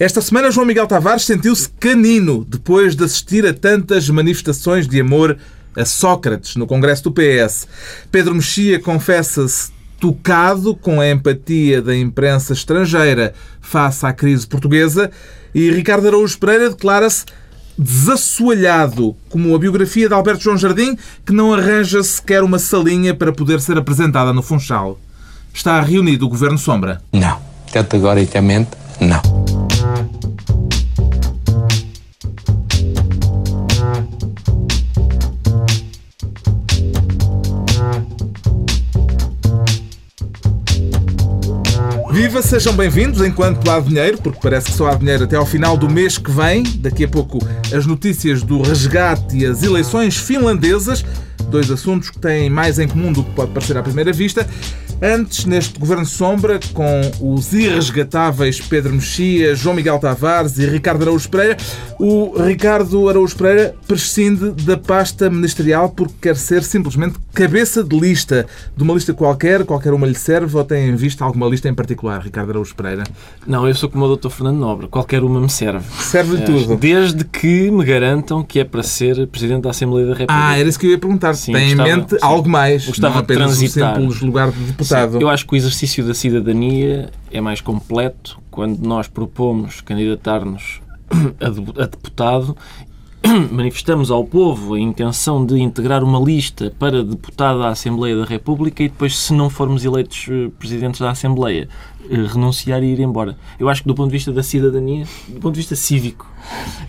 Esta semana, João Miguel Tavares sentiu-se canino depois de assistir a tantas manifestações de amor a Sócrates no Congresso do PS. Pedro Mexia confessa-se tocado com a empatia da imprensa estrangeira face à crise portuguesa e Ricardo Araújo Pereira declara-se desassoalhado, como a biografia de Alberto João Jardim, que não arranja sequer uma salinha para poder ser apresentada no Funchal. Está reunido o Governo Sombra? Não. Categoricamente, não. Viva, sejam bem-vindos enquanto há dinheiro, porque parece que só há dinheiro até ao final do mês que vem. Daqui a pouco as notícias do resgate e as eleições finlandesas, dois assuntos que têm mais em comum do que pode parecer à primeira vista. Antes, neste Governo Sombra, com os irresgatáveis Pedro Mexia, João Miguel Tavares e Ricardo Araújo Pereira, o Ricardo Araújo Pereira prescinde da pasta ministerial porque quer ser simplesmente cabeça de lista. De uma lista qualquer, qualquer uma lhe serve ou tem em vista alguma lista em particular, Ricardo Araújo Pereira? Não, eu sou como o Dr. Fernando Nobre, qualquer uma me serve. Serve-lhe é, tudo. Desde que me garantam que é para ser Presidente da Assembleia da República. Ah, era isso que eu ia perguntar. Sim, tem gostava, em mente sim. algo mais, gostava não apenas de transitar. um simples lugar de deputado. Sim, eu acho que o exercício da cidadania é mais completo quando nós propomos candidatar-nos a deputado manifestamos ao povo a intenção de integrar uma lista para deputado à Assembleia da República e depois, se não formos eleitos eh, presidentes da Assembleia, eh, renunciar e ir embora. Eu acho que do ponto de vista da cidadania, do ponto de vista cívico,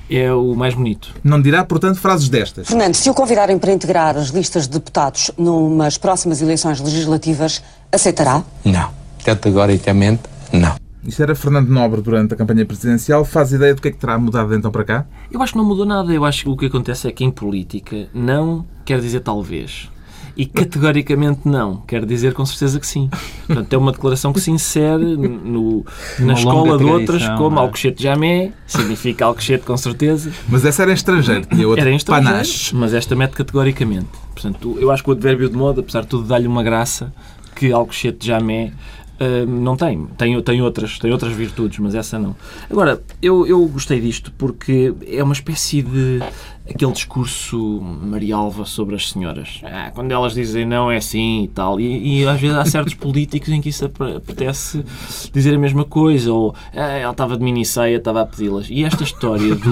é o mais bonito. Não dirá, portanto, frases destas. Fernando, se o convidarem para integrar as listas de deputados numas próximas eleições legislativas, aceitará? Não. Categoricamente, não. Isto era Fernando Nobre durante a campanha presidencial. Faz ideia do que é que terá mudado de então para cá? Eu acho que não mudou nada. Eu acho que o que acontece é que em política não quer dizer talvez. E categoricamente não. Quer dizer com certeza que sim. Portanto, é uma declaração que se insere no, na escola de outras, como é? Alcochete Jamé, significa Alcochete com certeza. Mas essa era em estrangeiro, tinha outro era em estrangeiro, panache. Mas esta mete categoricamente. Portanto, eu acho que o advérbio de moda, apesar de tudo, dá-lhe uma graça que Alcochete Jamé Uh, não tem. tem. Tem outras, tem outras virtudes, mas essa não. Agora, eu, eu gostei disto porque é uma espécie de aquele discurso Marialva sobre as senhoras. Ah, quando elas dizem não é assim e tal. E, e às vezes há certos políticos em que isso apetece dizer a mesma coisa. Ou ah, ela estava de minisseia, estava a pedi-las. E esta história do.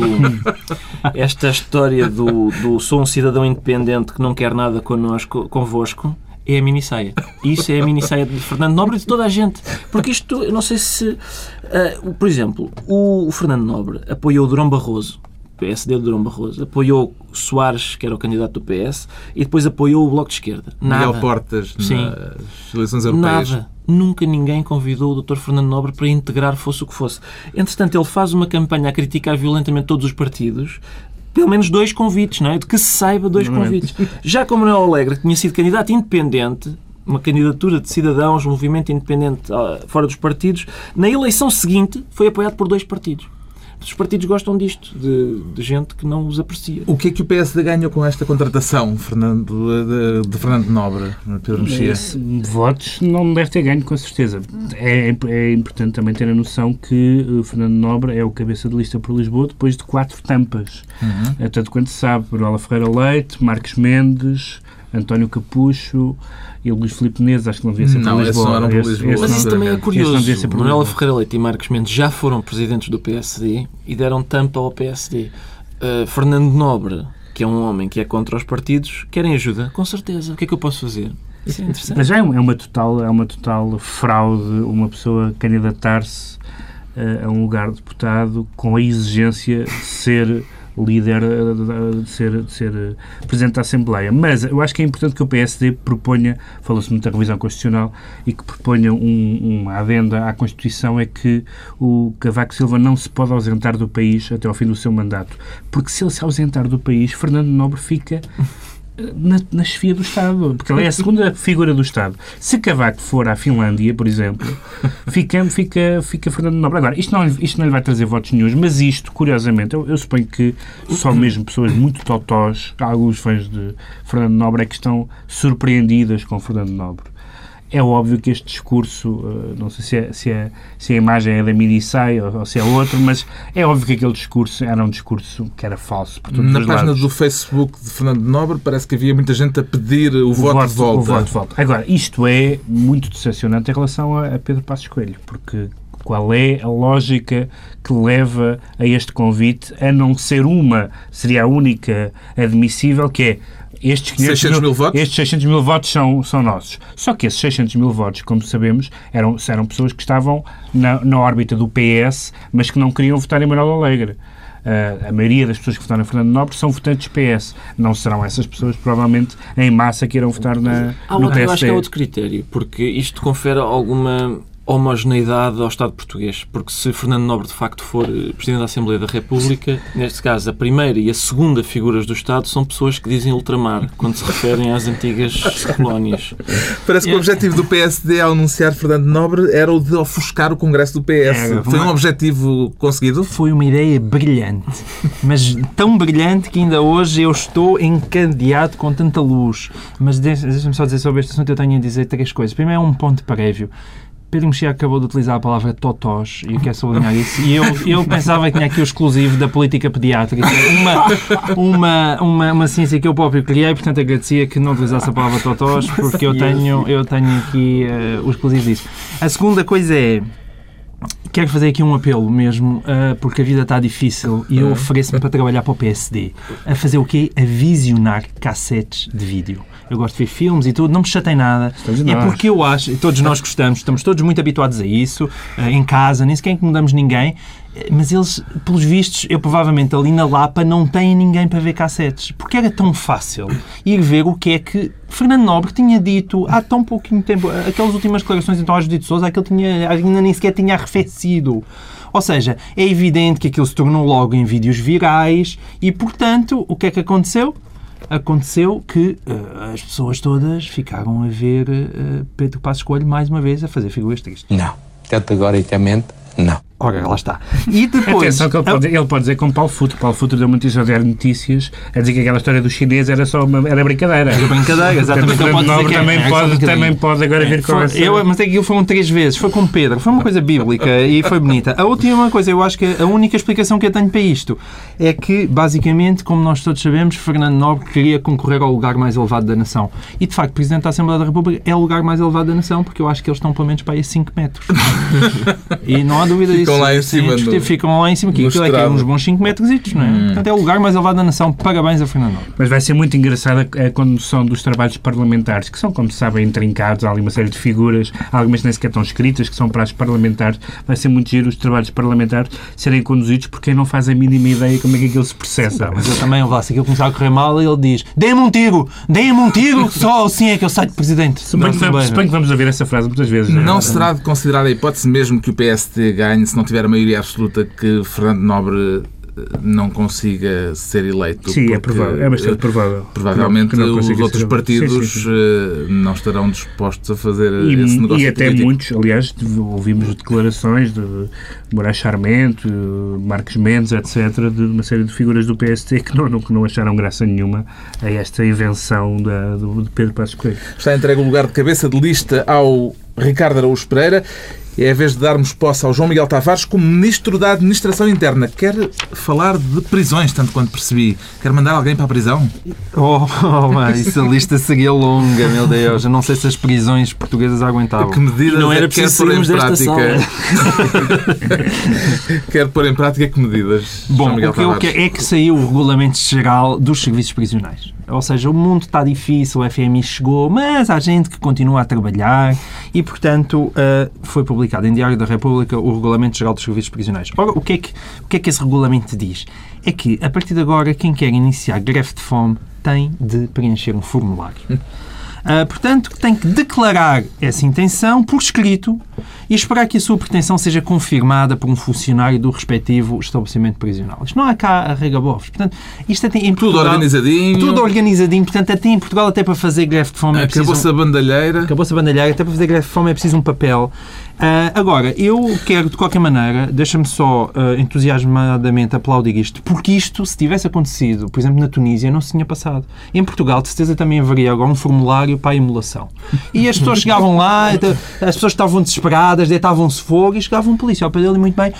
esta história do, do sou um cidadão independente que não quer nada connosco, convosco é a minissaia. Isso é a minissaia de Fernando Nobre e de toda a gente. Porque isto, eu não sei se. Uh, por exemplo, o, o, Fernando Nobre apoiou Durão Barroso, PSD de Durão Barroso, apoiou Soares, que era o candidato do PS, e depois apoiou o Bloco de Esquerda. Nada. Miguel Portas Sim. nas eleições europeias. Nada. Nunca ninguém convidou o Dr. Fernando Nobre para integrar fosse o que fosse. Entretanto, ele faz uma campanha a criticar violentamente todos os partidos, pelo menos dois convites, não é? De que se saiba dois não convites. É. Já como Manuel Alegre tinha sido candidato independente, uma candidatura de cidadãos, um movimento independente ah, fora dos partidos, na eleição seguinte foi apoiado por dois partidos. Os partidos gostam disto, de, de, gente que não os aprecia. O que é que o PSD ganhou com esta contratação, Fernando, de, de Fernando Nobre, Pedro Mexia? Votos não deve ter ganho, com certeza. É, é importante também ter a noção que o Fernando Nobre é o cabeça de lista por Lisboa depois de quatro tampas. Uhum. Tanto quanto se sabe, Manuela Ferreira Leite, Marcos Mendes, António Capucho e o Luís Filipe Neves, acho que não devia ser não, por Lisboa. Não, esse, Lisboa. Mas isso também é curioso. Manuela Ferreira Leite e Marcos Mendes já foram presidentes do PSD e deram tampa ao PSD. Uh, Fernando Nobre, que é um homem que é contra os partidos, querem ajuda? Com certeza. O que é que eu posso fazer? Isso é interessante. Mas é uma total, é uma total fraude uma pessoa candidatar-se uh, a um lugar de deputado com a exigência de ser líder de ser, de ser eh, Presidente da Assembleia. Mas eu acho que é importante que o PSD proponha, falou-se muito da revisão constitucional, e que proponha um, uma adenda à Constituição é que o Cavaco Silva não se pode ausentar do país até ao fim do seu mandato. Porque se ele se ausentar do país, Fernando Nobre fica na, na chefia do Estado, porque ele é a segunda figura do Estado. Se Cavaco for à Finlândia, por exemplo, fica, fica, fica Fernando Nobre. Agora, isto não, isto não lhe vai trazer votos nenhum, mas isto, curiosamente, eu, eu suponho que só mesmo pessoas muito totós, alguns fãs de Fernando Nobre, é que estão surpreendidas com Fernando Nobre É óbvio que este discurso, eh, não sei se, é, se, é, se a imagem é da Minissai ou, ou se é outro, mas é óbvio que aquele discurso era um discurso que era falso Na página lados. do Facebook de Fernando Nobre parece que havia muita gente a pedir o, o voto, de volta. O voto de volta. Agora, isto é muito decepcionante em relação a, a Pedro Passos Coelho, porque qual é a lógica que leva a este convite a não ser uma, seria a única admissível, que é estes 500 600 mil votos? Estes 600 mil votos são, são nossos. Só que esses 600 mil votos, como sabemos, eram, eram pessoas que estavam na, na órbita do PS, mas que não queriam votar em Manuel Alegre. Uh, a maioria das pessoas que votaram em Fernando Nobre são votantes PS. Não serão essas pessoas, provavelmente, em massa que irão votar na, Há no outro, eu acho que PSD. há outro critério, porque isto confere alguma homogeneidade ao Estado português. Porque se Fernando Nobre de facto for eh, Presidente da Assembleia da República, neste caso a primeira e a segunda figuras do Estado são pessoas que dizem ultramar, quando se referem às antigas colónias. Parece que o objetivo do PSD ao anunciar Fernando Nobre era o de ofuscar o Congresso do PS. É, Foi um uma- objetivo conseguido? Foi uma ideia brilhante, mas tão brilhante que ainda hoje eu estou encadeado com tanta luz. Mas deixa- deixa-me só dizer sobre este assunto, eu tenho a dizer três coisas. Primeiro é um ponto prévio. Pedro Mexia acabou de utilizar a palavra totós e eu quero sublinhar isso. E eu, eu pensava que tinha aqui o exclusivo da política pediátrica, uma, uma, uma, uma ciência que eu próprio criei, portanto agradecia que não utilizasse a palavra totós, porque eu tenho, eu tenho aqui eh, o exclusivo disso. A segunda coisa é. Quero fazer aqui um apelo mesmo, ah, porque a vida está difícil e eu ofereço-me para trabalhar para o PSD. A fazer o quê? A visionar cassetes de vídeo. Eu gosto de ver filmes e tudo, não me chatei nada. É porque eu acho, e todos nós gostamos, estamos todos muito habituados a isso, ah, em casa, nem sequer incomodamos ninguém, mas eles, pelos vistos, eu provavelmente ali na Lapa não tenho ninguém para ver cassetes. Porque era tão fácil ir ver o que é que Fernando Nobre tinha dito há tão pouquinho tempo. Aquelas últimas declarações então às Judite Souza, aquilo tinha, ainda nem sequer tinha arrefecido. Ou seja, é evidente que aquilo se tornou logo em vídeos virais e, portanto, o que é que aconteceu? Aconteceu que eh, as pessoas todas ficaram a ver eh, Pedro Passos Coelho mais uma vez a fazer figuras tristes. Não. Categoricamente, não. Ora, lá está. E depois... Atenção que ele pode, ele pode dizer como Paulo Futre. Paulo Futre deu uma notícia ao Diário de Notícias a dizer que aquela história do chinês era só uma, era brincadeira. Era brincadeira, exatamente. Portanto, Ele pode dizer é- também, é pode, brincadeira. também pode agora vir com Foi- essa... eu, mas é que aquilo foram três vezes, foi com Pedro, foi uma coisa bíblica e foi bonita. A última coisa, eu acho que a única explicação que eu tenho para isto é que, basicamente, como nós todos sabemos, Fernando Nobre queria concorrer ao lugar mais elevado da nação. E, de facto, Presidente da Assembleia da República é o lugar mais elevado da nação, porque eu acho que eles estão pelo menos para aí a 5 metros. e não há dúvida Ficam lá em cima do- Ficam lá em cima, que aquilo é que é uns bons 5 metros, não é? Portanto, é o lugar mais elevado da nação. Parabéns a Fernando. Mas vai ser muito engraçada a condução dos trabalhos parlamentares, que são, como se sabem, intrincados. Há ali uma série de figuras, algumas nem sequer estão escritas, que são para as parlamentares. Vai ser muito giro os trabalhos parlamentares serem conduzidos por quem não faz a mínima ideia como é que aquilo se processa. Mas eu também, lá, se aquilo começar a correr mal, ele diz: Dê-me um tiro! Dê-me um tiro! Só assim é que eu saio de presidente. Suponho, que vamos, suponho que vamos ouvir essa frase muitas vezes. Não será de considerar a hipótese mesmo que o PSD ganhe se não tiver a maioria absoluta que Fernando Nobre eh, não consiga ser eleito? Sim, é provável. É bastante provável. Provavelmente não- não os outros partidos Sim, sim, sim. eh, não estarão dispostos a fazer E, esse negócio e até político. muitos, aliás, ouvimos declarações de Moraes Charmento, Marcos Mendes, etc., de uma série de figuras do PST que não, não, que não acharam graça nenhuma a esta invenção da, do, de Pedro Passos Coelho. Está entregue o lugar de cabeça de lista ao Ricardo Araújo Pereira. É a vez de darmos posse ao João Miguel Tavares como Ministro da Administração Interna. Quer falar de prisões, tanto quanto percebi. Quer mandar alguém para a prisão? Oh, oh mas isso a lista seria longa, meu Deus. Eu não sei se as prisões portuguesas aguentavam. Que medidas não era é que quer pôr em prática? quer pôr em prática que medidas? Bom, João Miguel o que eu quero é que saiu o Regulamento Geral dos Serviços Prisionais. Ou seja, o mundo está difícil, o FMI chegou, mas há gente que continua a trabalhar e, portanto, eh, foi publicado em Diário da República o Regulamento Geral dos Serviços Prisionais. Ora, o que, é que, o que é que esse regulamento diz? É que, a partir de agora, quem quer iniciar greve de fome tem de preencher um formulário. Ah, portanto, tem que declarar essa intenção por escrito e esperar que a sua pretensão seja confirmada por um funcionário do respectivo estabelecimento prisional. Isto não há cá arregabofes. Portanto, isto até em Tudo Portugal- organizadinho. Tudo organizadinho. Portanto, até em Portugal, até para fazer greve de fome é preciso... Acabou-se a bandalheira. Acabou-se a bandalheira, até para fazer greve de fome é preciso um papel. Ah, agora, eu quero, de qualquer maneira, deixa-me só ah, entusiasmadamente aplaudir isto, porque isto, se tivesse acontecido, por exemplo, na Tunísia, não se tinha passado. Em Portugal, de certeza, também haveria agora um formulário para a emulação. E as pessoas chegavam lá, então, as pessoas estavam desesperadas, deitavam-se fogo e chegava um polícia ao pé dele muito bem.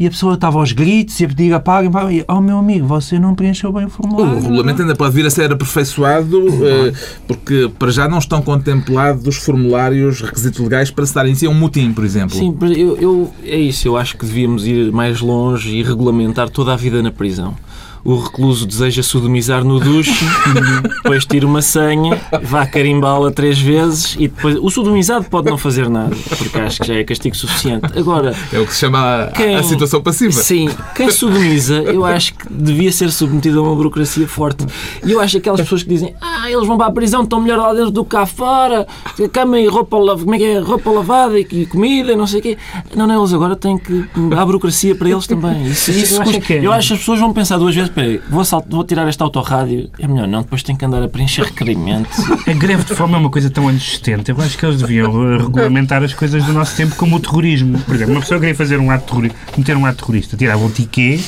E a pessoa estava aos gritos e a pedir apaguem, apaguem. Oh, meu amigo, você não preencheu bem o O formulário. regulamento ainda pode vir a ser aperfeiçoado, eh, porque para já não estão contemplados os formulários, requisitos legais para se dar em si a um motim, por exemplo. Sim, eu, eu- é isso. Eu acho que devíamos ir mais longe e regulamentar toda a vida na prisão. O recluso deseja sodomizar no duche, depois tira uma senha, vá carimbá-la três vezes e depois. O sodomizado pode não fazer nada, porque acho que já é castigo suficiente. Agora, É o que se chama a, Quem- a situação passiva. Sim, quem sodomiza, eu acho que devia ser submetido a uma burocracia forte. E eu acho que aquelas pessoas que dizem ah, eles vão para a prisão, estão melhor lá dentro do que cá fora, cama e roupa, como é que é? roupa lavada e, comida, não sei o quê. Não, não, eles agora têm que. Há burocracia para eles também. Isso, isso Eu acho custa- que é- eu acho que as pessoas vão pensar duas vezes: peraí, vou, vou tirar esta autorrádio. É melhor não, depois tenho que andar a preencher requerimentos. A greve de fome é uma coisa tão anos 70. Eu acho que eles deviam eh, regulamentar as coisas do nosso tempo, como o terrorismo. Por exemplo, uma pessoa queria fazer um ato terrorista, cometer um ato terrorista, tirava um tiquê,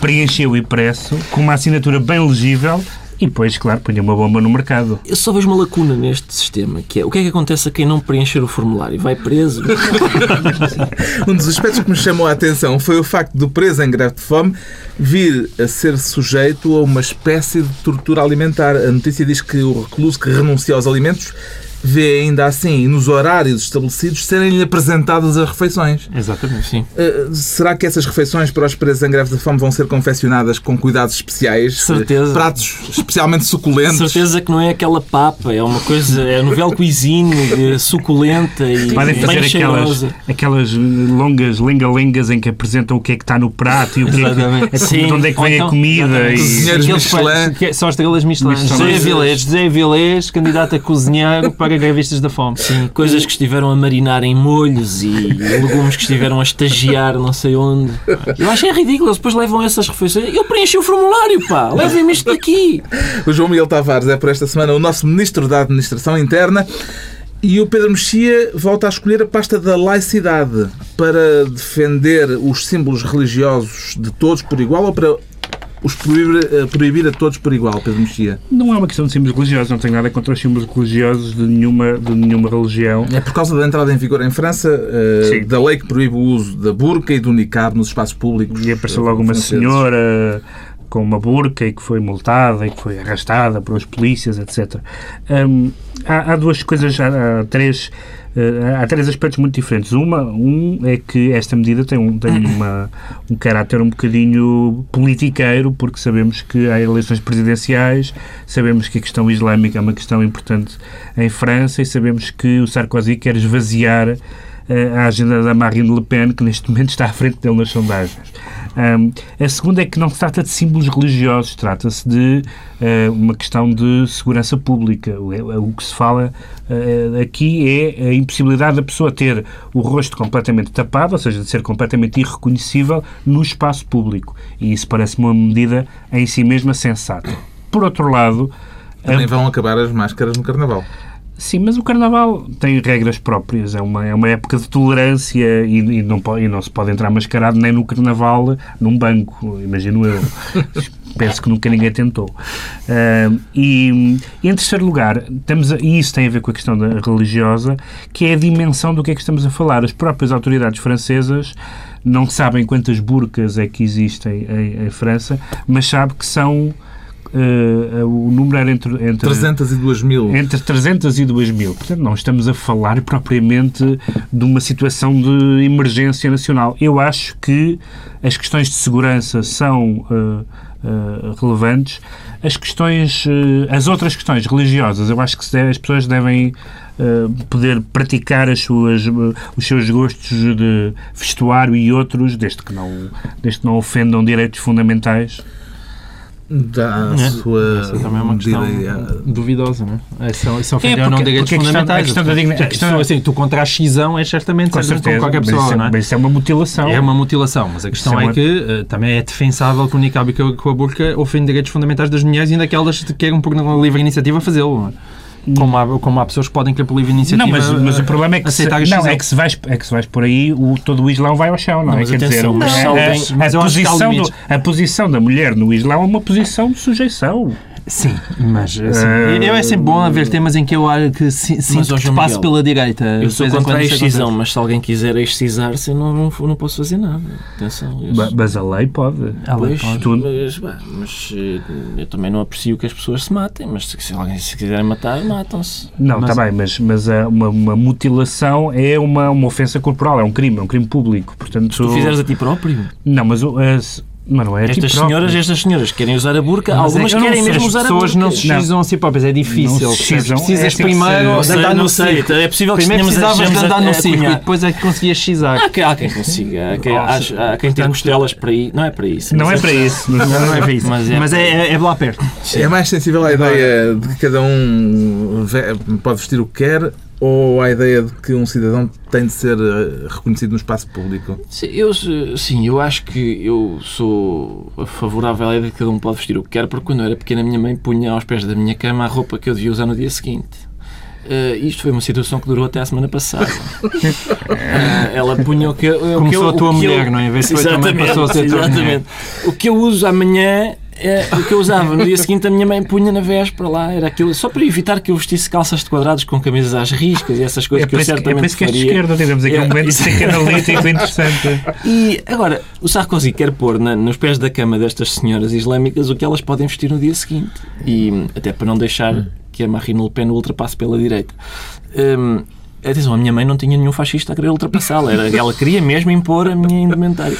preencheu o impresso, com uma assinatura bem legível, e depois, claro, punha uma bomba no mercado. Eu só vejo uma lacuna neste sistema, que é o que é que acontece a quem não preencher o formulário? Vai preso? Um dos aspectos que me chamou a atenção foi o facto do preso em greve de fome vir a ser sujeito a uma espécie de tortura alimentar. A notícia diz que o recluso que renuncia aos alimentos vê ainda assim, nos horários estabelecidos, serem-lhe apresentadas as refeições. Exatamente, sim. Uh, será que essas refeições para os presos em greve de fome vão ser confeccionadas com cuidados especiais? Certeza. Uh, Pratos especialmente suculentos? Certeza que não é aquela papa, é uma coisa, é novel cuisine, eh, suculenta e Podem fazer bem aquelas, cheirosa. aquelas longas lenga-lengas em que apresentam o que é que está no prato e o que é que, Exatamente. é, Sim. de onde é que vem a então- comida. E, Cozinheiros Aqueles Michelin. que- São estrelas Michelin. Michelin. José Vilés, José Vilés, candidato a cozinheiro para grevistas da fome. Sim, coisas que estiveram a marinar em molhos e legumes que estiveram a estagiar não sei onde. Eu acho que é ridículo, eles depois levam essas refeições. Eu preenchi o formulário, pá, levem-me isto daqui. O João Miguel Tavares é por esta semana o nosso Ministro da Administração Interna e o Pedro Mexia volta a escolher a pasta da laicidade para defender os símbolos religiosos de todos por igual ou para os proibir, eh, proibir a todos por igual, Pedro Mexia? Não é uma questão de símbolos religiosos, não tenho nada contra os símbolos religiosos de nenhuma, de nenhuma religião. É por causa da entrada em vigor em França Sim. da lei que proíbe o uso da burca e do niqab nos espaços públicos. E apareceu logo uma franceses. senhora com uma burca e que foi multada e que foi arrastada pelos polícias, etc. Hum, há, há duas coisas, há, há três, há três aspectos muito diferentes. Uma, um é que esta medida tem, um, tem uma, um caráter um bocadinho politiqueiro, porque sabemos que há eleições presidenciais, sabemos que a questão islâmica é uma questão importante em França e sabemos que o Sarkozy quer esvaziar eh, a agenda da Marine Le Pen, que neste momento está à frente dele nas sondagens. Um, a segunda é que não se trata de símbolos religiosos, trata-se de eh, uma questão de segurança pública. O, é- o que se fala eh, aqui é a impossibilidade da pessoa ter o rosto completamente tapado, ou seja, de ser completamente irreconhecível no espaço público. E isso parece-me uma medida em si mesma sensata. Por outro lado, a- Também vão acabar as máscaras no Carnaval. Sim, mas o Carnaval tem regras próprias. É uma, é uma época de tolerância e, e não, e não se pode entrar mascarado nem no Carnaval num banco, imagino eu. Penso que nunca ninguém tentou. E, e, em terceiro lugar, temos a- e isso tem a ver com a questão da religiosa, que é a dimensão do que é que estamos a falar. As próprias autoridades francesas não sabem quantas burcas é que existem em, em França, mas sabem que são. Ah, o número era entre, entre 302 mil. entre 300 e 2 mil. Portanto, não estamos a falar propriamente de uma situação de emergência nacional. Eu acho que as questões de segurança são uh, relevantes. As questões, uh, as outras questões religiosas, eu acho que deve- as pessoas devem uh, poder praticar as suas, os seus gostos de vestuário e outros, desde que não, desde que não ofendam direitos fundamentais. Da É. sua Essa também é uma questão medida. duvidosa, não é? São, são É, não direitos a questão- fundamentais. a questão da digni- a questão- assim, tu contra a cisão és certamente Com certeza, como qualquer mas pessoa, isso, é- não é? mas isso é uma mutilação. É uma mutilação, mas a questão é é, que eh, também é defensável que o niqab e que a- burca ofendem direitos fundamentais das mulheres e ainda que elas queiram por livre iniciativa fazê-lo. Não é? Como há, como há pessoas que podem querer livre iniciativa. Não, mas, mas o problema é que, se, não, é que se vais, é que se vais por aí, o, todo o Islão vai ao chão, não, Não, é? Quer dizer, mas a- se a, a posição do- a posição da mulher no Islão é uma posição de sujeição. Sim, mas assim, Eh, eu é sempre bom haver temas em que eu acho que si- sinto que passo Miguel, pela direita. Eu sou contra a excisão, mas se alguém quiser excisar-se, eu não, não, não posso fazer nada. Atenção. eu- Ba- Mas a lei pode. Ah, Pois, pode. Tu- mas, mas, eh, eu também não aprecio que as pessoas se matem, mas se, se alguém se quiserem matar, matam-se. Não, Mas- está bem, mas, mas a- uma, uma mutilação é uma, uma ofensa corporal, é um crime, é um crime público. Portanto, Se tu fizeres a ti próprio. Não, mas, o- as- mas não é Estas próprio. senhoras, estas senhoras que querem usar a burca, Mas algumas é que eu não querem sei, mesmo as usar a pessoas burca. não se excisam a si próprias, é difícil. Excisam, Precisas é primeiro de andar no circo. é possível que Primeiro precisavas de andar no a circo e depois é que conseguias xizar. Há quem, há quem consiga, há quem, há, há quem tenha costelas para ir. Não é para isso. Não mas é para isso. Não, é para isso. Mas Mas é- é, é, é lá perto. É mais sensível à ideia de que cada um pode vestir o que quer ou à ideia de que um cidadão tem de ser eh, reconhecido no espaço público? Sim, eu, sim, eu acho que eu sou favorável à ideia de que cada um pode vestir o que quer, porque quando eu era pequena a minha mãe punha aos pés da minha cama a roupa que eu devia usar no dia seguinte. Eh, isto foi uma situação que durou até a semana passada. Eh, ela punha o que, o que eu, Começou a tua eu- mulher, não é? Em vez também passou a ser a exatamente. O que eu uso amanhã é o que eu usava no dia seguinte a minha mãe punha na véspera lá, era aquilo, só para evitar que eu vestisse calças de quadrados com camisas às riscas e essas coisas É que eu é certamente isso que faria. esquerda, tivemos aqui É, um momento psicanalítico interessante. E agora, o Sarkozy quer pôr na- nos pés da cama destas senhoras islâmicas o que elas podem vestir no dia seguinte. E até para não deixar que a Marine Le Pen ultrapasse pela direita. Hum, atenção, a minha mãe não tinha nenhum fascista a querer ultrapassá-la. Era- Ela queria mesmo impor a minha indumentária.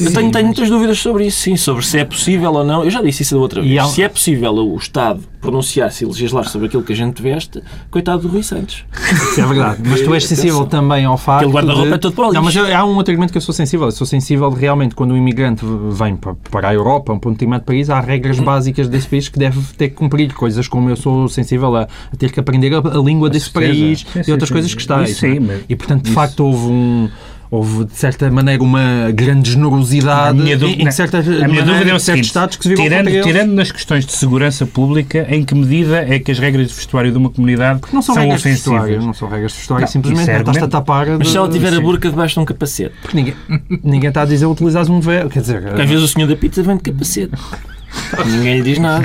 Eu tenho, tenho muitas dúvidas sobre isso, sim, sobre se é possível ou não. Eu já disse isso da outra vez. Há- Se é possível o Estado pronunciar-se e legislar sobre aquilo que a gente veste, coitado do Rui Santos. Isso é verdade. Mas tu és sensível Atenção. também ao facto. Aquele guarda-roupa de- é todo para o Não, mas há um outro argumento que eu sou sensível. Eu sou sensível de realmente quando um imigrante vem para, a Europa, um determinado país, há regras básicas desse país que deve ter que cumprir. Coisas como eu sou sensível a, a ter que aprender a, a língua desse certeza. país Sim, e sim, outras sim. coisas que Isso sim, é? mas- E portanto, de isso- facto, houve um. Houve, de certa maneira, uma grande generosidade minha em, certas, A minha maneira, dúvida é o em certos seguinte, estados que se tirando, tirando nas questões de segurança pública, em que medida é que as regras de vestuário de uma comunidade Não são, regras de ofensivas? vestuário, não são regras de vestuário, Não, simplesmente é estás-te a tapar. Mas se ela tiver a sim. burca debaixo de um capacete. Porque ninguém, ninguém está a dizer utilizares um véu. Quer dizer, Porque às vezes o senhor da pizza vem de capacete. Ninguém lhe diz nada.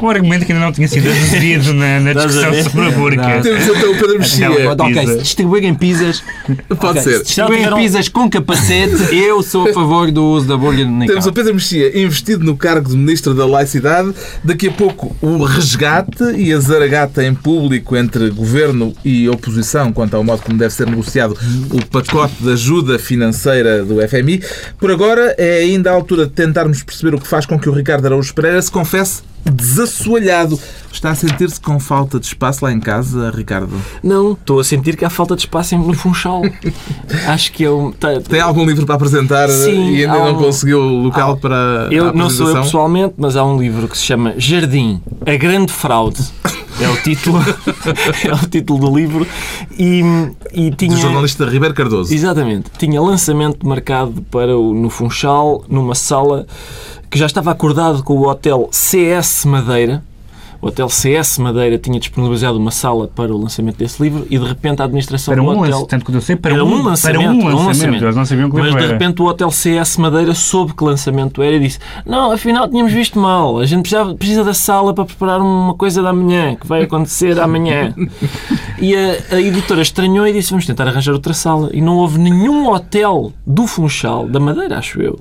Um argumento que ainda não tinha sido aduzido na, na discussão sobre a burca. Temos então o Pedro Mexia. Não, ok, se distribuírem pizzas, Pode ok, ser. se distribuírem pizzas com capacete, eu sou a favor do uso da bolha no Temos o. Pedro Mexia investido no cargo de Ministro da Laicidade. Daqui a pouco o resgate e a zaragata em público entre governo e oposição quanto ao modo como deve ser negociado o pacote de ajuda financeira do FMI. Por agora é ainda a altura de tentarmos perceber o que faz com que o Ricardo Araújo Pereira se confesse desassoalhado. Está a sentir-se com falta de espaço lá em casa, Ricardo? Não, estou a sentir que há falta de espaço no Funchal. Acho que eu. tá- Tem algum livro para apresentar Sim, e ainda há não um- conseguiu local para a Eu não sou eu pessoalmente, mas há um livro que se chama Jardim, a Grande Fraude. É o título, é o título do livro. E, e tinha. Do jornalista Ribeiro Cardoso. Exatamente. Tinha lançamento marcado para o, no Funchal, numa sala que já estava acordado com o Hotel CS Madeira. O Hotel CS Madeira tinha disponibilizado uma sala para o lançamento desse livro e de repente a administração Para do um hotel... lançamento, tanto quanto eu sei, para Era um, um lançamento, para um um lançamento. lançamento. Eles não sabiam que Mas de repente o Hotel CS Madeira soube que lançamento era e disse: Não, afinal tínhamos visto mal. A gente precisava- precisa da sala para preparar uma coisa da manhã, que vai acontecer amanhã. e a, a editora estranhou e disse: Vamos tentar arranjar outra sala. E não houve nenhum hotel do Funchal, da Madeira, acho eu,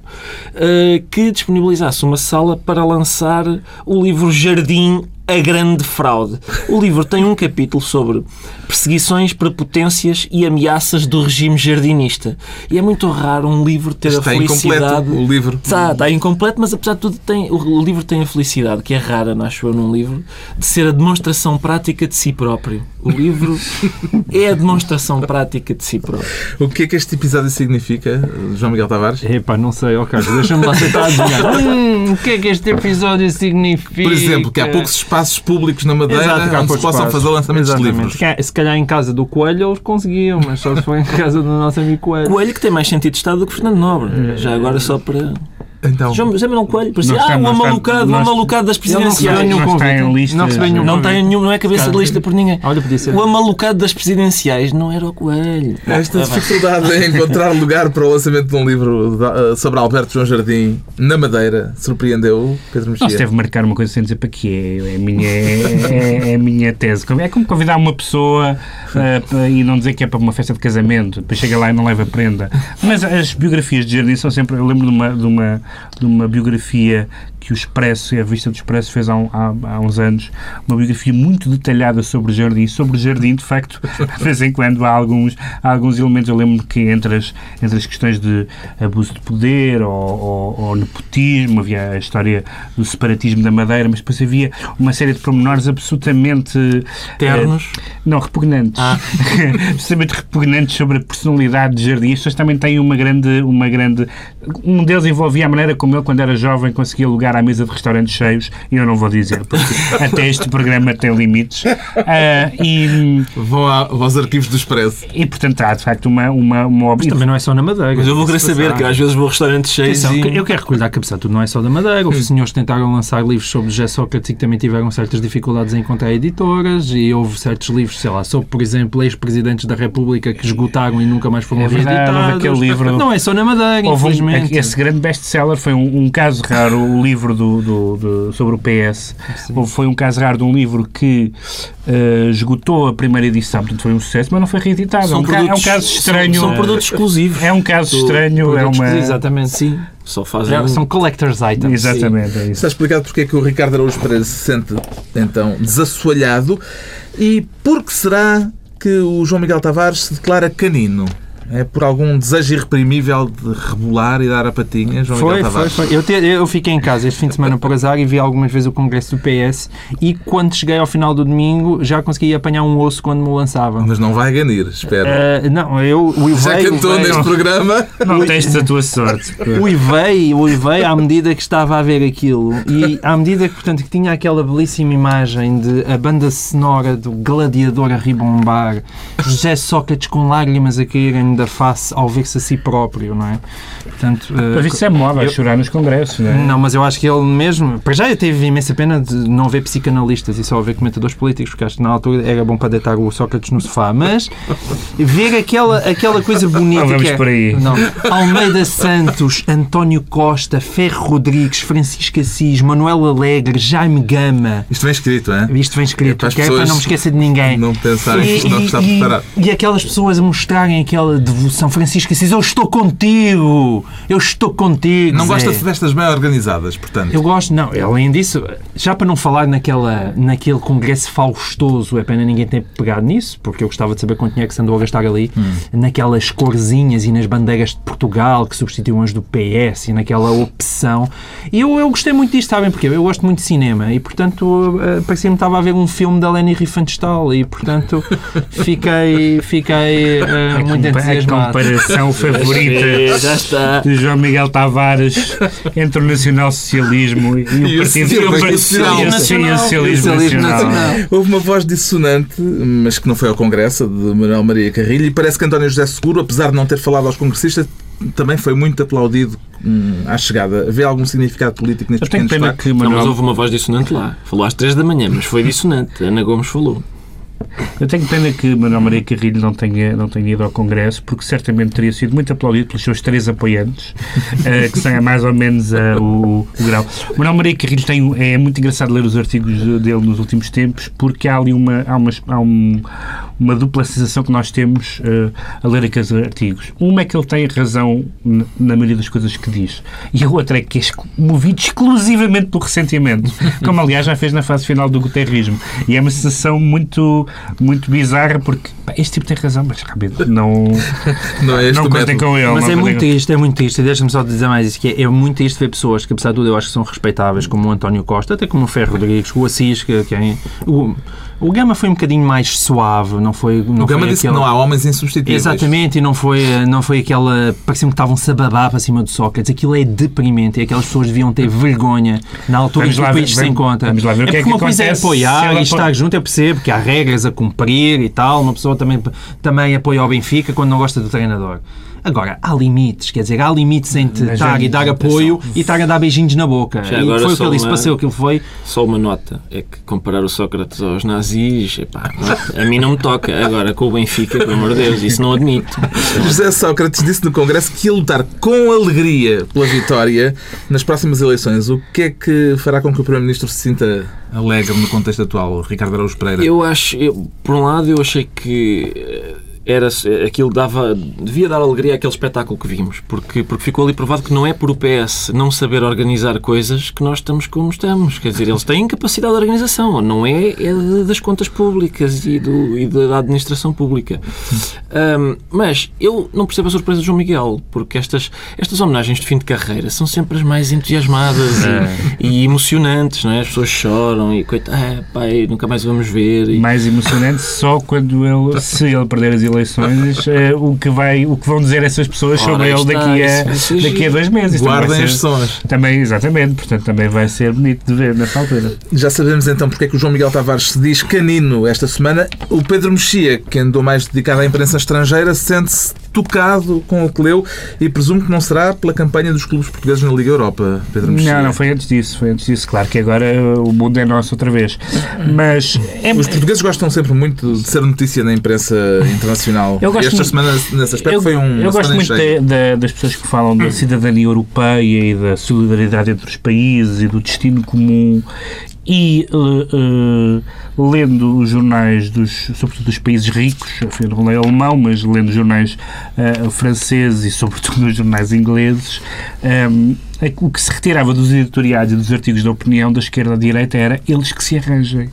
eh, que disponibilizasse uma sala para lançar o livro Jardim. A Grande Fraude. O livro tem um capítulo sobre perseguições, prepotências e ameaças do regime jardinista. E é muito raro um livro ter Está a felicidade... incompleto o livro. Está, está incompleto, mas apesar de tudo tem, o, livro tem a felicidade, que é rara, não acho eu, num livro, de ser a demonstração prática de si próprio. O livro é a demonstração prática de si próprio. O que é que este episódio significa, João Miguel Tavares? Epá, não sei, ó Carlos, deixa-me lá tentar adivinhar. Hum, o que é que este episódio significa? Por exemplo, que há poucos espaços públicos na Madeira Exato, onde se possam espaços. fazer lançamentos de Exatamente. livros. Se calhar- Se calhar em casa do Coelho eles conseguiam, mas só se for em casa do nosso amigo Coelho. Coelho que tem mais sentido de Estado do que Fernando Nobre. Já agora só para... Então, João José Manuel Coelho, parecia, Não está- ah, o não está- amalucado, o não está- amalucado das não presidenciais. nenhum Não. Não recebeu nenhum Não convite. tem, nenhum, não é cabeça de lista por ninguém. Olha, podia ser. O amalucado das presidenciais não era o Coelho. esta bem. dificuldade em encontrar lugar para o lançamento de um livro da- sobre Alberto João Jardim na Madeira surpreendeu Pedro Não se Mexia. deve marcar uma coisa sem dizer para que é, é, a minha, é, é a minha tese. É como convidar uma pessoa eh, pa- e não dizer que é para uma festa de casamento, depois chega lá e não leva prenda. Mas as biografias de Jardim são sempre. Eu lembro de uma, de uma, de uma biografia que o Expresso, a revista do Expresso, fez há, há- há uns anos, uma biografia muito detalhada sobre o Jardim. Sobre o Jardim, de facto, de vez em quando há alguns, há alguns elementos. Eu lembro que entre as, entre as questões de abuso de poder ou, ou- ou nepotismo, havia a história do separatismo da Madeira, mas depois havia uma série de pormenores absolutamente. Ternos. eh, não, repugnantes. Ah. absolutamente repugnantes sobre a personalidade de Jardim. As pessoas também têm uma grande, uma grande. Um deles envolvia a maneira como ele, quando era jovem, conseguia à mesa de restaurantes cheios, e eu não vou dizer, porque até este programa tem limites. Ah, e, Vão a- aos arquivos do Expresso. e, portanto, há de facto uma. uma, uma Mas também não é só na Madeira. Mas eu vou querer saber que às vezes vou a restaurantes cheios Atenção, e... eu quero recolher a cabeça, tudo não é só da Madeira. Houve senhores que tentaram lançar livros sobre José Sócrates e que também tiveram certas dificuldades em encontrar editoras e houve certos livros, sei lá, sobre, por exemplo, ex-presidentes da República que esgotaram e nunca mais foram É reeditados. houve aquele livro- Não é só na Madeira, Houve um- infelizmente. esse grande best-seller foi um, um caso raro, o livro do, do- do- sobre o PS. Houve- Foi um caso raro de um livro que eh, esgotou a primeira edição, portanto foi um sucesso, mas não foi reeditado. É um, ca- é um caso estranho. São, são produtos exclusivos. É um caso Do- estranho, é Produtos uma... Exatamente. Sim, só fazem... É, um- São collector's items. Exatamente, é isso. Está explicado porque é que o Ricardo Araújo Pereira se sente, então, desassoalhado e por que será que o João Miguel Tavares se declara canino? É por algum desejo irreprimível de rebolar e dar a patinha, João Foi, Miguel foi, Tavares? foi. Eu, te- eu fiquei em casa este fim de semana por azar e vi algumas vezes o congresso do PS e quando cheguei ao final do domingo já consegui apanhar um osso quando me lançavam. Mas não vai ganir, espero. Ah, não, eu o Já Ivei, cantou o Ivei- neste programa. Não testes a tua sorte. o Ivei, o Ivei, à medida que estava a ver aquilo e à medida que, portanto, que tinha aquela belíssima imagem de a banda sonora do gladiador a ribombar, José Sócrates com lágrimas a caírem da face ao ver-se a si próprio, não é? Portanto, ah, Mas isso é a eu- chorar nos congressos, não é? Não, mas eu acho que ele mesmo. Para já eu tive imensa pena de não ver psicanalistas e só ver comentadores políticos, porque acho que na altura era bom para deitar o Sócrates no sofá. Mas ver aquela, aquela coisa bonita Não vamos que é. por aí. Não. Almeida Santos, António Costa, Ferro Rodrigues, Francisco Assis, Manuel Alegre, Jaime Gama. Isto vem escrito, é? Isto vem escrito, para as que é para não me esquecer de ninguém. Não pensarem que isto não está e, preparado. e aquelas pessoas a mostrarem aquela devoção. Francisco Assis, eu estou contigo! Eu estou contigo! Não Zé. gosta de festas bem organizadas, portanto. Eu gosto, não, além disso, já para não falar naquela, naquele congresso faustoso, é pena ninguém ter pegado nisso, porque eu gostava de saber quanto dinheiro que se andou a gastar ali, naquelas corzinhas e nas bandeiras de Portugal que substituíam as do PS e naquela opção. E eu, eu gostei muito disto, sabem porquê? Eu gosto muito de cinema e, portanto, eh, parecia-me que estava a ver um filme da Leni Riefenstahl e, portanto, fiquei, fiquei eh, muito A entusiasmado. comparação favorita Já está. de João Miguel Tavares entre o nacional-socialismo e, E o Partido Socialismo e o- Nacional. e o Socialismo Socialismo Nacional. Nacional. Houve uma voz dissonante, mas que não foi ao Congresso, de Manuel Maria Carrilho, e parece que António José Seguro, apesar de não ter falado aos congressistas, também foi muito aplaudido hum, à chegada. Vê algum significado político neste pequeno pena que Não, mas Manuel, houve uma voz dissonante lá. Falou às 3 da manhã, mas foi dissonante. Ana Gomes falou. Eu tenho pena que Manuel Maria Carrilho não tenha, não tenha ido ao Congresso, porque certamente teria sido muito aplaudido pelos seus três apoiantes, eh, que são mais ou menos eh, o, o grau. Manuel Maria Carrilho tem, é muito engraçado ler os artigos dele nos últimos tempos, porque há ali uma, há uma, há um- uma dupla sensação que nós temos eh, a ler aqueles artigos. Uma é que ele tem razão na maioria das coisas que diz, e a outra é que é movido exclusivamente pelo ressentimento, como aliás já fez na fase final do guterrismo. E é uma sensação muito, muito bizarra, porque pá, este tipo tem razão, mas realmente não, Não é não contem com ele. Mas é muito com- triste, é muito triste. E Deixa-me só dizer mais isso, que é, é muito triste ver pessoas que, apesar de tudo, eu acho que são respeitáveis, como o António Costa, até como o Ferro Rodrigues, o Assis, que, que é, o, o Gama foi um bocadinho mais suave, não foi... Não O Gama foi disse que não há homens insubstituíveis. Exatamente, e não foi, não foi aquela. Parecia-me que estavam-se a babar para cima do Sócrates. Aquilo é deprimente e aquelas pessoas deviam ter vergonha na altura Vamos em que o país se encontra. vamos lá ver o que é que uma coisa é apoiar e estar junto, eu percebo que há regras a cumprir e tal. Uma pessoa também, também apoia o Benfica quando não gosta do treinador. Agora, há limites, quer dizer, há limites entre Mas estar é e dar apoio e estar a dar beijinhos na boca. Já e agora foi o que ele disse, uma- passou aquilo foi. Só uma nota, é que comparar o Sócrates aos nazis, epá, a mim não me toca. Agora, com o Benfica, pelo amor de Deus, isso não admito. José Sócrates disse no Congresso que ia lutar com alegria pela vitória nas próximas eleições. O que é que fará com que o Primeiro-Ministro se sinta alegre no contexto atual, Ricardo Araújo Pereira? Eu acho, eu, por um lado, eu achei que eh, era, aquilo dava, devia dar alegria àquele espetáculo que vimos, porque, porque ficou ali provado que não é por o PS não saber organizar coisas que nós estamos como estamos. Quer dizer, eles têm capacidade de organização, não é, é das contas públicas e, do, e da administração pública. Ahm, mas eu não percebo a surpresa de João Miguel, porque estas, estas homenagens de fim de carreira são sempre as mais entusiasmadas e, e emocionantes, não é? As pessoas choram e coitado, ah, pai, nunca mais vamos ver. E, mais emocionante só quando ele, se ele perder as eleições, eh, o, que vai, o que vão dizer essas pessoas Ora, sobre ele daqui isso a, ser daqui a dois meses. Isso também Guardem as sons. Também, exatamente, portanto também vai ser bonito de ver nessa altura. Já sabemos então porque é que o João Miguel Tavares se diz canino esta semana. O Pedro Mexia, que andou mais dedicado à imprensa estrangeira, sente-se tocado com o que leu e presumo que não será pela campanha dos clubes portugueses na Liga Europa, Pedro Mexia. Não, não, foi antes disso, foi antes disso. Claro que agora o mundo é nosso outra vez. Mas é, Os portugueses gostam sempre muito de ser notícia na imprensa internacional. Eu gosto Esta muito- semana, nesse aspecto, eu, foi um. eu gosto muito da- da- das pessoas que falam da cidadania europeia e da solidariedade entre os países e do destino comum. E eh, eh, lendo os jornais, dos, sobretudo dos países ricos, eu não leio alemão, mas lendo jornais eh, franceses e sobretudo os jornais ingleses, ehm, o que se retirava dos editoriais e dos artigos da opinião da esquerda à direita era eles que se arranjem.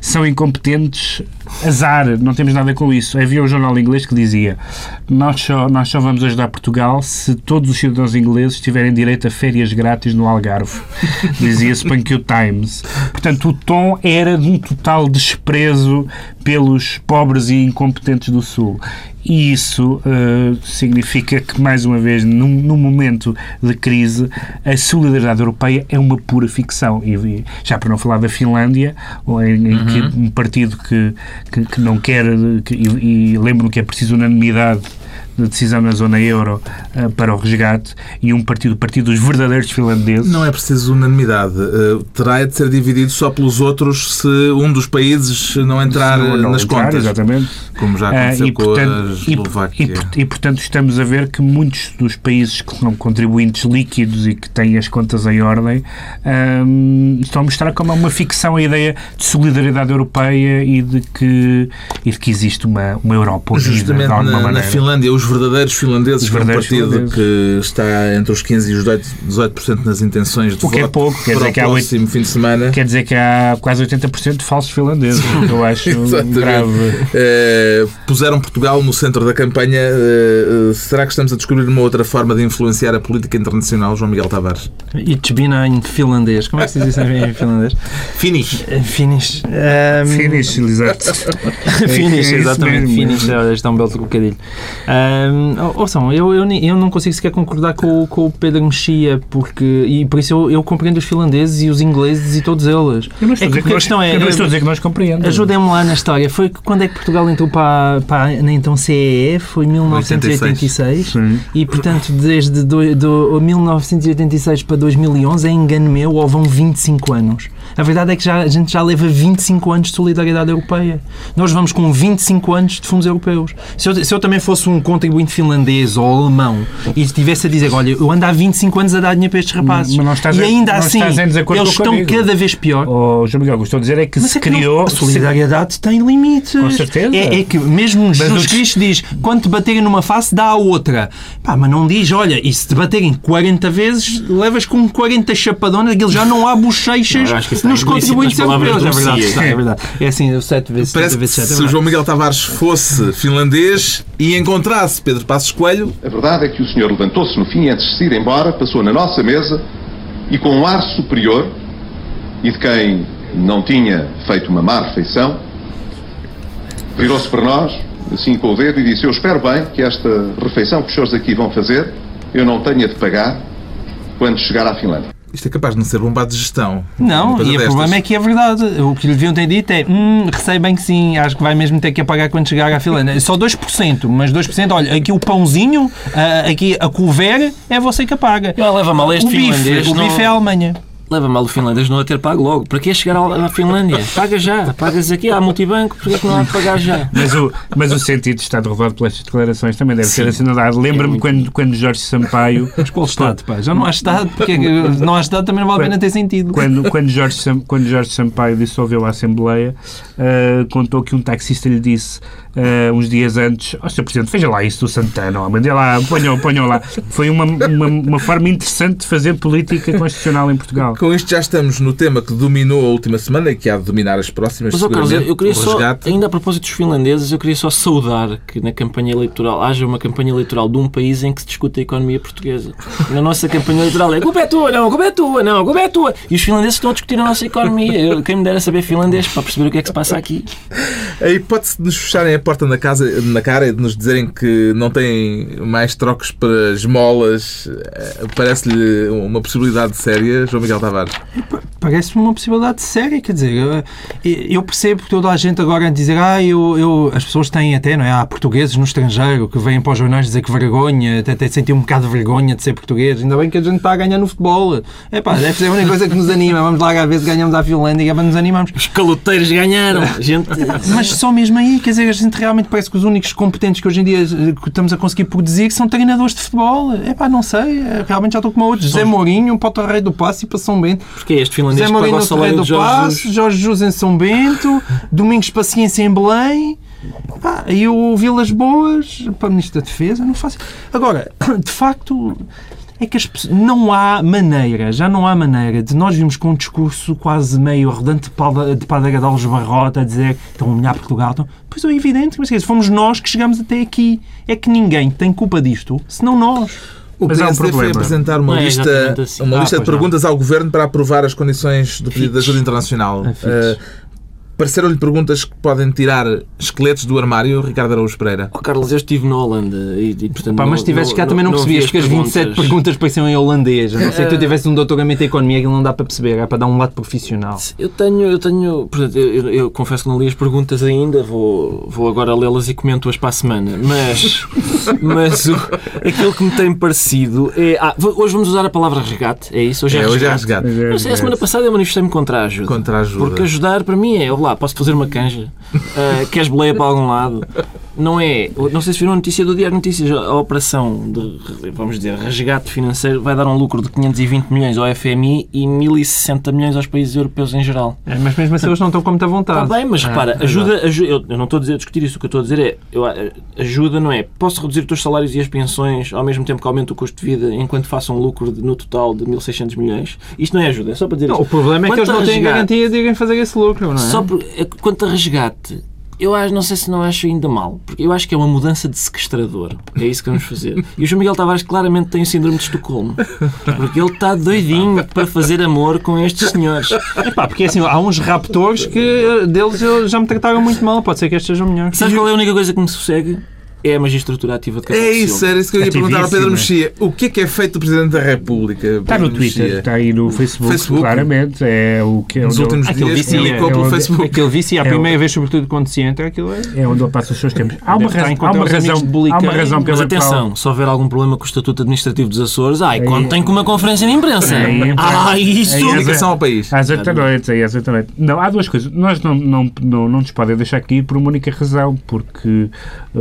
São incompetentes, azar, não temos nada com isso. Havia um jornal inglês que dizia nós só, nós só vamos ajudar Portugal se todos os cidadãos ingleses tiverem direito a férias grátis no Algarve. Dizia-se Times. Portanto, o tom era de um total desprezo pelos pobres e incompetentes do Sul. E isso eh, significa que, mais uma vez, num, num momento de crise, a solidariedade europeia é uma pura ficção. E, já para não falar da Finlândia, ou em, em que um partido que, que, que não quer, que, e, e lembro que é preciso unanimidade de decisão na zona euro eh, para o resgate, e um partido, o partido dos verdadeiros finlandeses. Não é preciso unanimidade. Uh, terá de ser dividido só pelos outros se um dos países não entrar Não- uh, não nas entrar, contas. Exatamente. Como já aconteceu e, com portanto, a e, Eslováquia. e, port- e, portanto, estamos a ver que muitos dos países que são contribuintes líquidos e que têm as contas em ordem ahm, estão a mostrar como é uma ficção a ideia de solidariedade europeia e de que, e de que existe uma, uma Europa unida Justamente de alguma na, na maneira. Finlândia, os verdadeiros finlandeses, Os que é um verdadeiros partido finlandeses. que está entre os 15% e os 18%, 18% nas intenções de O que é voto pouco, quer para dizer o que há próximo fim de semana. Quer dizer que há quase 80% de falsos finlandeses, o que eu acho grave. Eh, puseram Portugal no centro da campanha. Eh, eh, será que estamos a descobrir uma outra forma de influenciar a política internacional, João Miguel Tavares? It's been em finlandês. Como é que se diz isso em finlandês? Finish. Finish. Um, Finish, exato. Finish, É exatamente. Finish, olha, está um belo trocadilho. Um, ouçam, eu, eu, nem- eu não consigo sequer concordar com, o- com o Pedro Mexia, porque, e por isso eu, eu compreendo os finlandeses e os ingleses e todos eles. Eu não estou, É a dizer que que a nós, questão é- eu não estou a dizer que nós compreendemos. Ajudem-me lá na história. Foi quando é que Portugal entrou para, para na então CEE? Foi 1986. Sim. E, portanto, desde do, do 1986 para 2011, é engano meu, ou vão 25 anos. A verdade é que já, a gente já leva 25 anos de solidariedade europeia. Nós vamos com 25 anos de fundos europeus. Se eu, se eu também fosse um contribuinte finlandês ou alemão e estivesse a dizer, olha, eu ando há 25 anos a dar dinheiro para estes rapazes Mas não estás e ainda não assim estás em desacordo eles estão comigo. cada vez pior. Oh, João Miguel, o que estou a dizer é que Mas se é que não- criou. a solidariedade tem limites. Com certeza. É, é que mesmo Jesus o- Cristo diz: quando te baterem numa face, dá a outra. Pá, mas não diz: olha, e se te baterem 40 vezes, levas com 40 chapadonas, aquilo já não há bochechas está nos contribuintes europeus. É verdade, está, é verdade. É assim, 7 vezes 7 Parece que vezes 7. É se o. João Miguel Tavares fosse finlandês e encontrasse Pedro Passos Coelho, A verdade é que o senhor levantou-se no fim antes de se ir embora, passou na nossa mesa e com um ar superior e de quem não tinha feito uma má refeição, virou-se para nós, assim com o dedo, e disse: Eu espero bem que esta refeição que os senhores aqui vão fazer eu não tenha de pagar quando chegar à Finlândia. Isto é capaz de não ser bombado de gestão. Não, e o problema é que é verdade. O que lhe deviam ter dito é hum, receio bem que sim, acho que vai mesmo ter que apagar quando chegar à Finlândia. Só 2%, mas 2%, olha, aqui o pãozinho, ah, aqui a couver, é você que apaga. Eu leva mal este O bife, finlandês. o não- bife é a Alemanha. Leva mal o finlandês não a ter pago logo. Para que chegar à Finlândia? Paga já. Pagas aqui, há multibanco, porque é que não há de pagar já? Mas o, mas o sentido de Estado revelado pelas declarações também deve ser assinalado. Lembro-me É quando, quando Jorge Sampaio. Mas qual Estado, pá? Já não há Estado, porque que não há Estado também não vale a pena ter sentido. Quando, quando, Jorge, quando Jorge Sampaio dissolveu a Assembleia, ah, contou que um taxista lhe disse ah, uns dias antes: Ó, Sr. Presidente, veja lá isso do Santana, homem, dê lá, ponham, ponham lá. Foi uma, uma, uma forma interessante de fazer política constitucional em Portugal. Com isto já estamos no tema que dominou a última semana e que há de dominar as próximas. Mas, Carlos, eu, queria só, ainda a propósito dos finlandeses, eu queria só saudar que na campanha eleitoral haja uma campanha eleitoral de um país em que se discute a economia portuguesa. Na nossa campanha eleitoral é a culpa é tua, não, a culpa é tua, não, a culpa é tua. E os finlandeses estão a discutir a nossa economia. Eu, quem me dera saber finlandês para perceber o que é que se passa aqui. A hipótese de nos fecharem a porta na, casa, na cara e de nos dizerem que não têm mais trocos para esmolas eh, parece-lhe uma possibilidade séria, João Miguel Tavares? Parece-me uma possibilidade séria, quer dizer, eu- eu percebo que toda a gente agora dizer, ah, eu, eu- as pessoas têm até, não é? Há portugueses no estrangeiro que vêm para os jornais dizer que vergonha, até, até sentir um bocado de vergonha de ser português, ainda bem que a gente está a ganhar no futebol. É pá, deve ser a única coisa que nos anima. Vamos lá ver se ganhamos à Finlândia e é nos animarmos. Os caloteiros ganharam. Gente, Mas só mesmo aí, quer dizer, a gente realmente parece que os únicos competentes que hoje em dia eh, estamos a conseguir produzir são treinadores de futebol. É pá, não sei, eh, realmente já estou com uma outra. José Mourinho para o Torreio do Passo e para São Bento. porque é este finlandês paga Mourinho o salário do Passo. Jorge Jesus em São Bento, Domingos Paciência em Belém. Pá, e o Vilas Boas para Ministro da Defesa, não faço. Agora, de facto, é que as pessoas- não há maneira, já não há maneira de nós vimos com um discurso quase meio arrogante de de Alves Barrota a dizer que estão a humilhar Portugal. Então, pois é evidente, mas dizer, fomos nós que chegamos até aqui. É que ninguém tem culpa disto, senão nós. O Mas há um PSD foi apresentar uma é lista, assim. uma Ah, lista de pois não. perguntas ao Governo para aprovar as condições do pedido de ajuda internacional. É. Eh, Pareceram-lhe perguntas que podem tirar esqueletos do armário, Ricardo Araújo Pereira? Oh, Carlos, eu estive na Holanda e, e portanto. Pá, mas não- se tivesse não- cá também não, não percebias vi que as 27 perguntas. perguntas pareciam em holandês. A não ser que tu tivesse um doutoramento em economia que não dá para perceber, é para dar um lado profissional. Eu tenho, eu tenho, portanto, eu, eu- eu confesso que não li as perguntas ainda, vou, vou agora lê-las e comento-as para a semana, mas, mas o- aquilo que me tem parecido é. Ah, hoje vamos usar a palavra resgate, é isso? Hoje é, É, hoje é resgate. resgate. Não sei, a semana passada eu manifestei-me contra a ajuda. Contra a ajuda. Porque ajudar para mim é, posso fazer uma canja, Ah, queres boleia para algum lado? Não é, não sei se viram a notícia do Diário Notícias, a operação de, vamos dizer, resgate financeiro vai dar um lucro de 520 milhões ao FMI e 1060 milhões aos países europeus em geral. É, mas mesmo assim eles não estão com muita vontade. Está bem, mas Ah, repara, ajuda, ajuda eu, eu não estou a dizer discutir isso, o que eu estou a dizer é eu, ajuda não é posso reduzir os teus salários e as pensões ao mesmo tempo que aumento o custo de vida enquanto faço um lucro de- no total de 1.600 milhões. Isto não é ajuda, é só para dizer Não, o problema é que eles não a têm resgate- garantia de irem fazer esse lucro, não é? Só por, é quanto a resgate, eu acho, não sei se não acho ainda mal, porque eu acho que é uma mudança de sequestrador. É isso que vamos fazer. E o João Miguel Tavares claramente tem o síndrome de Estocolmo, porque ele está doidinho para fazer amor com estes senhores. Epá, porque assim, há uns raptores que eh, deles eu- já me trataram muito mal, pode ser que estes sejam melhores. Sabes qual é a única coisa que me sossegue? É a magistratura ativa de Cavaco É isso, era isso que eu ia perguntar ao Pedro. Mexia. O que é que é feito do Presidente da República? Está no Twitter, Mexia? está aí no Facebook, Facebook. claramente. É o que é Nos onde últimos ele, Aquele dias vicia, publicou é pelo Facebook. Aquele vício, a É o- primeira vez, sobretudo quando se entra, aquilo é. é onde ele passa os seus tempos. Há uma, razão, há uma razão, há uma razão Mas pela atenção, qual... se houver algum problema com o Estatuto Administrativo dos Açores, ai, Aí- contem com uma conferência de imprensa. Aí- Ah, isso! aí- Comunicação ao país. Às oito da noite, aí às oito da noite. Não, há duas coisas. Nós não, não, não, não nos podem deixar aqui por uma única razão, porque eh,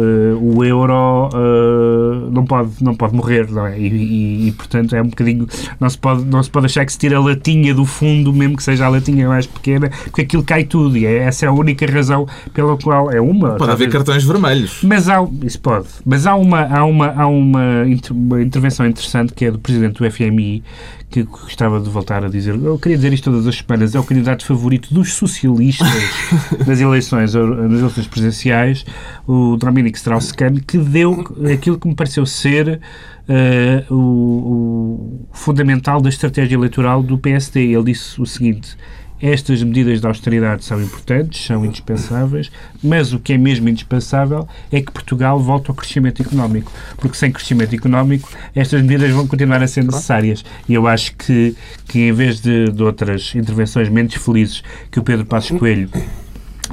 o euro eh, não, pode, não pode morrer, não é? E, e- e, portanto é um bocadinho. Não se, pode, não se pode achar que se tira a latinha do fundo, mesmo que seja a latinha mais pequena, porque aquilo cai tudo. E é, essa é a única razão pela qual. É uma. Pode haver talvez- cartões vermelhos. mas há, isso pode. Mas há uma, há uma, há uma, inter- uma intervenção interessante que é do presidente do FMI que gostava de voltar a dizer. Eu queria dizer isto todas as semanas. É o candidato favorito dos socialistas nas eleições, nas eleições presidenciais, o Dominic Strauss-Kahn, que deu aquilo que me pareceu ser eh, o, o fundamental da estratégia eleitoral do PSD. Ele disse o seguinte. Estas medidas de austeridade são importantes, são indispensáveis, mas o que é mesmo indispensável é que Portugal volte ao crescimento económico, porque sem crescimento económico estas medidas vão continuar a ser necessárias. E eu acho que, que em vez de, de outras intervenções menos felizes que o Pedro Passos Coelho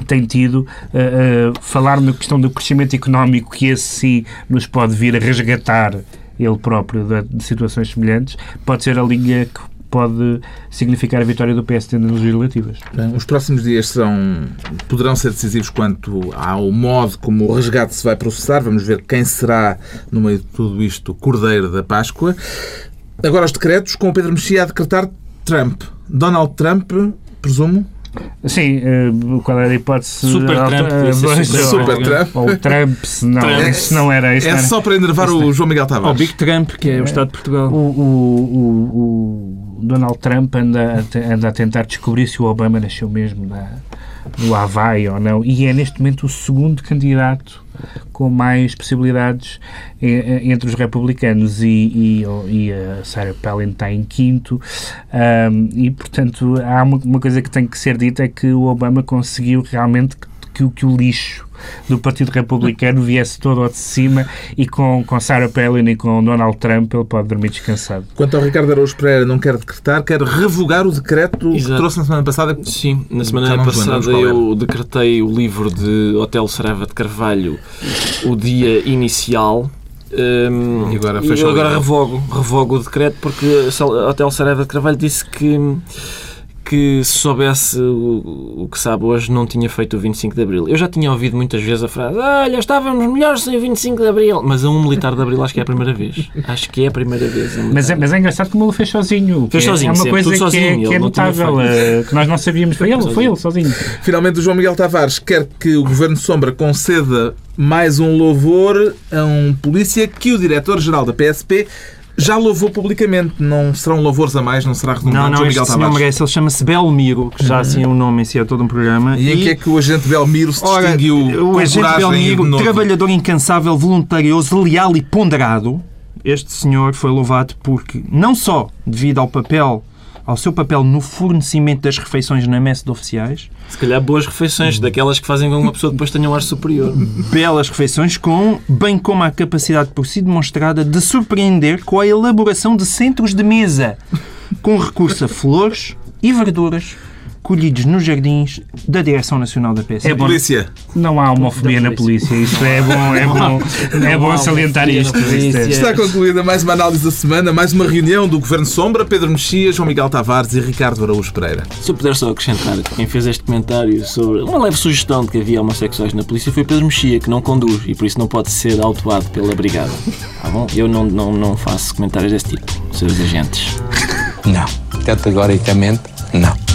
tem tido, uh, uh, falar na questão do crescimento económico, que esse sim nos pode vir a resgatar ele próprio de, de situações semelhantes, pode ser a linha que pode significar a vitória do PSD nas legislativas. Bem, os próximos dias serão, poderão ser decisivos quanto ao modo como o resgate se vai processar. Vamos ver quem será, no meio de tudo isto, o cordeiro da Páscoa. Agora os decretos, com o Pedro Mexia a decretar Trump. Donald Trump, presumo, Sim, uh, qual era a hipótese? Super Trump, uh, super, Trump. Ou Trump, se não, Trump. se não era isso. É era. só para enervar o João Miguel Ou Tavares. Big Trump, que é o Estado de Portugal. O, o, o, o Donald Trump anda anda a tentar descobrir se o Obama nasceu mesmo na, no Havaí ou não, e é neste momento o segundo candidato com mais possibilidades entre os republicanos e, e, e a Sarah Palin está em quinto. Ahm, e portanto há uma, uma coisa que tem que ser dita é que o Obama conseguiu realmente que, que, que o lixo do Partido Republicano viesse todo ao de cima e com, com Sarah Palin e com Donald Trump ele pode dormir descansado. Quanto ao Ricardo Araújo Pereira, não quer decretar, quer revogar o decreto que Exato. trouxe na semana passada. Sim, na semana passada eu decretei o livro de Hotel Sarava de Carvalho, o dia inicial. hum, E agora e agora revogo, revogo o decreto porque Hotel Sarava de Carvalho disse que, que se soubesse o, o que sabe hoje não tinha feito o 25 de Abril. Eu já tinha ouvido muitas vezes a frase olha, estávamos melhores sem o 25 de Abril. Mas a um militar de Abril acho que é a primeira vez. Acho que é a primeira vez. a um Mas é, mas é engraçado como ele fez sozinho. que Fez é- sozinho, É uma sempre, coisa tudo que é, sozinho, que ele é não tinha notável, eh, que nós não sabíamos. Foi ele, foi ele sozinho. Finalmente, o João Miguel Tavares quer que o Governo Sombra conceda mais um louvor a um polícia que o diretor-geral da PSP já louvou publicamente. Não serão louvores a mais, não será redundante, Não, não, João este Miguel senhor Tavares. merece. Ele chama-se Belmiro, que já assim é um nome em si, é todo um programa. E em que é que o agente Belmiro se Ora, distinguiu o agente e Belmiro, trabalhador incansável, voluntarioso, leal e ponderado, este senhor foi louvado porque, não só devido ao papel, ao seu papel no fornecimento das refeições na messe de oficiais, Se calhar boas refeições, daquelas que fazem com que uma pessoa depois tenha um ar superior. belas refeições, com, bem como a capacidade por si demonstrada de surpreender com a elaboração de centros de mesa, com recurso a flores e verduras colhidos nos jardins da Direção Nacional da PSP. É polícia. Não há homofobia na polícia. Isto é bom, é bom, é bom salientar. Isto é- Está concluída mais uma análise da semana, mais uma reunião do Governo Sombra, Pedro Mexia, João Miguel Tavares e Ricardo Araújo Pereira. Se eu puder só acrescentar, quem fez este comentário sobre uma leve sugestão de que havia homossexuais na polícia foi Pedro Mexia, que não conduz e por isso não pode ser autuado pela brigada. Tá bom? Eu não, não, não faço comentários desse tipo, seus agentes. Não. Categoricamente, não.